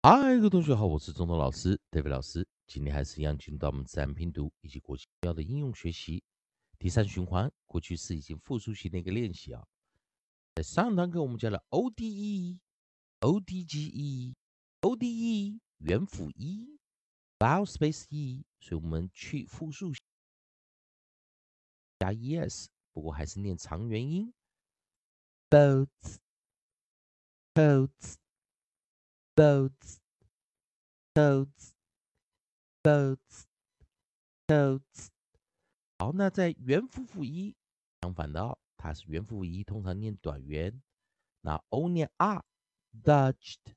嗨，各位同学好，我是中东老师 David 老师。今天还是一样进入到我们自然拼读以及国际标的应用学习第三循环，过去式以及复数型的一个练习啊。在上堂课我们教了 ODE、ODGE、ODE 元辅 e、v o w space e，所以我们去复数加 es，不过还是念长元音，boats、boats。Boats, boats, boats, boats。好，那在元辅辅一相反的哦，它是元辅一，通常念短元。那 o 念 r，dodged,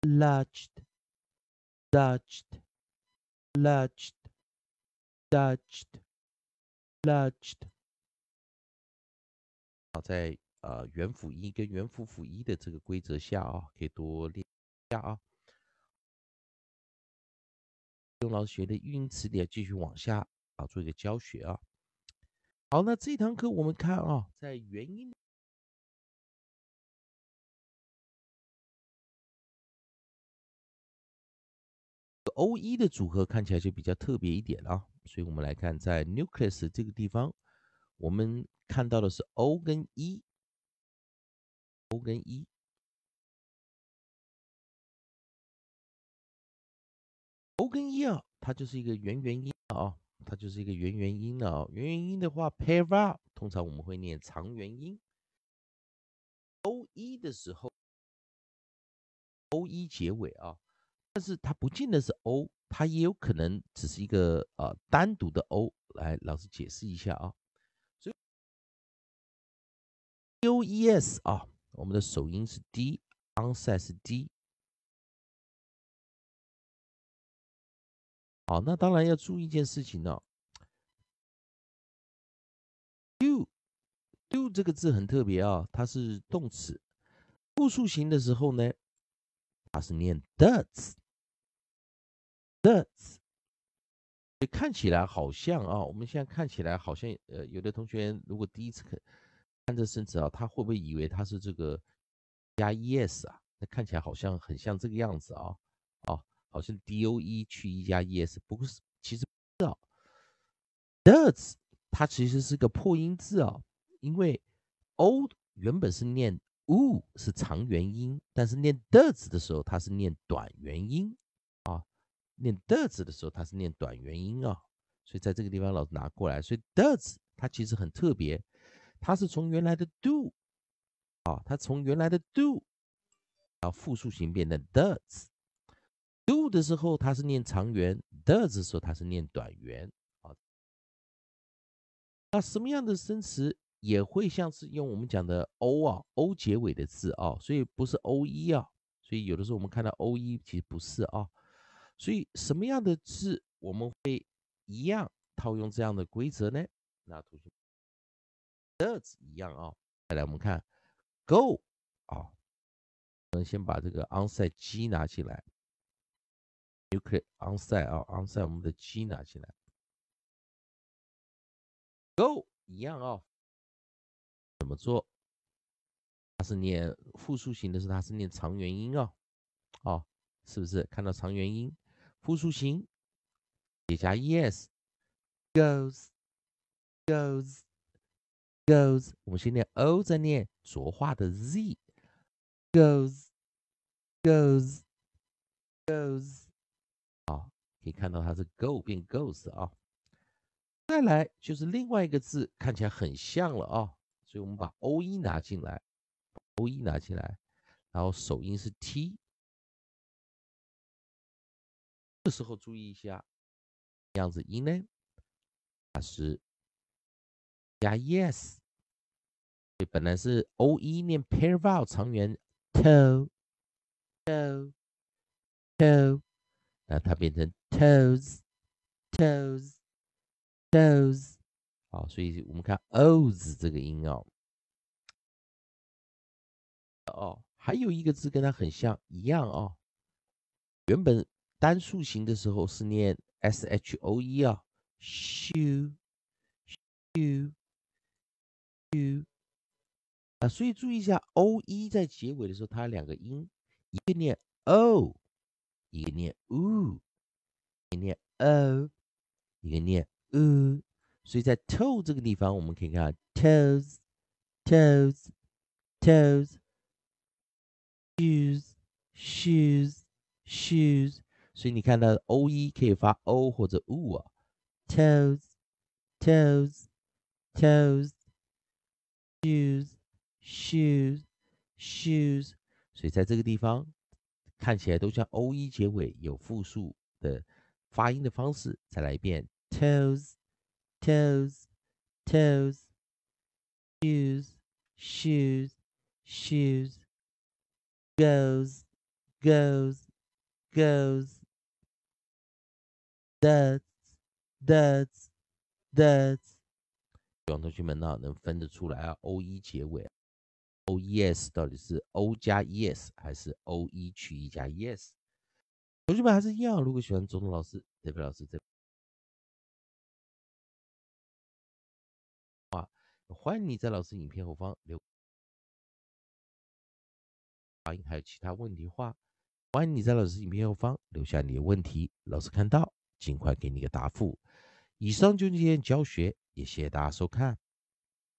lodged, dodged, lodged, dodged, lodged。好，在呃元辅一跟元辅辅一的这个规则下啊，可以多练。下啊，用老师学的语音词典继续往下啊，做一个教学啊。好，那这堂课我们看啊，在元音 o e 的组合看起来就比较特别一点啊，所以我们来看在 nucleus 这个地方，我们看到的是 O 跟 E，O 跟 E。O 跟 E 啊，它就是一个元元音啊，它就是一个元元音啊。元元音的话，pair up，通常我们会念长元音。O 一的时候，O 一结尾啊，但是它不见得是 O，它也有可能只是一个呃单独的 O。来，老师解释一下啊。所以 O E S 啊，我们的首音是 D，onset 是 D。好，那当然要注意一件事情呢。do，do 这个字很特别啊，它是动词，复数型的时候呢，它是念 does，does，看起来好像啊，我们现在看起来好像，呃，有的同学如果第一次看看这生词啊，他会不会以为它是这个加 es 啊？那看起来好像很像这个样子啊，啊。好像 d o e 去 e 加 e s，不过是其实不知道 does 它其实是个破音字啊，因为 o 原本是念 u 是长元音，但是念 does 的时候它是念短元音啊，念 does 的时候它是念短元音啊，所以在这个地方老师拿过来，所以 does 它其实很特别，它是从原来的 do 啊，它从原来的 do 到复数型变成 does。Do 的时候，它是念长元；does 的时候，它是念短元。啊，那什么样的生词也会像是用我们讲的 o 啊，o 结尾的字啊，所以不是 o 一啊。所以有的时候我们看到 o 一，其实不是啊。所以什么样的字我们会一样套用这样的规则呢？那同学，does 一样啊。再来我们看 go 啊，我们先把这个 onset G 拿起来。就可以 onside 啊 onside 我们的 G 拿起来，go 一样啊，怎么做？它是念复数型的是，它是念长元音啊，哦，是不是？看到长元音，复数型也加 es，goes，goes，goes，我们先念 o，再念浊化的 z，goes，goes，goes。可以看到它是 go 变 goes 啊，再来就是另外一个字看起来很像了啊，所以我们把 o 一拿进来，o 一拿进来，然后首音是 t，这时候注意一下样子音呢，它是加 yes，所以本来是 o 一念 pair vowel 长元 to to to，那它变成 toes, toes, toes。好，所以我们看 o's 这个音哦。哦，还有一个字跟它很像，一样哦。原本单数形的时候是念 s h o e 啊，shoe, shoe, shoe。啊，所以注意一下，o e 在结尾的时候，它两个音，一个念 o，一个念 u，一个念 o，一个念 u。所以在 toe 这个地方，我们可以看 toes，toes，toes，shoes，shoes，shoes。所以你看到 o e 可以发 o 或者 u 啊，toes，toes，toes，shoes，shoes，shoes。所以在这个地方 看起来都像 o e 结尾，有复数的发音的方式。再来一遍，toes。toes, toes, shoes, shoes, shoes, goes, goes, goes, does, does, does。希望同学们呢能分得出来啊，o e 结尾，o e s 到底是 o 加 e s 还是 o e 去 e 加 e s？同学们还是一样，如果喜欢中东老师、德飞老师这。欢迎你在老师影片后方留发音，还有其他问题话，欢迎你在老师影片后方留下你的问题，老师看到尽快给你个答复。以上就是今天教学，也谢谢大家收看。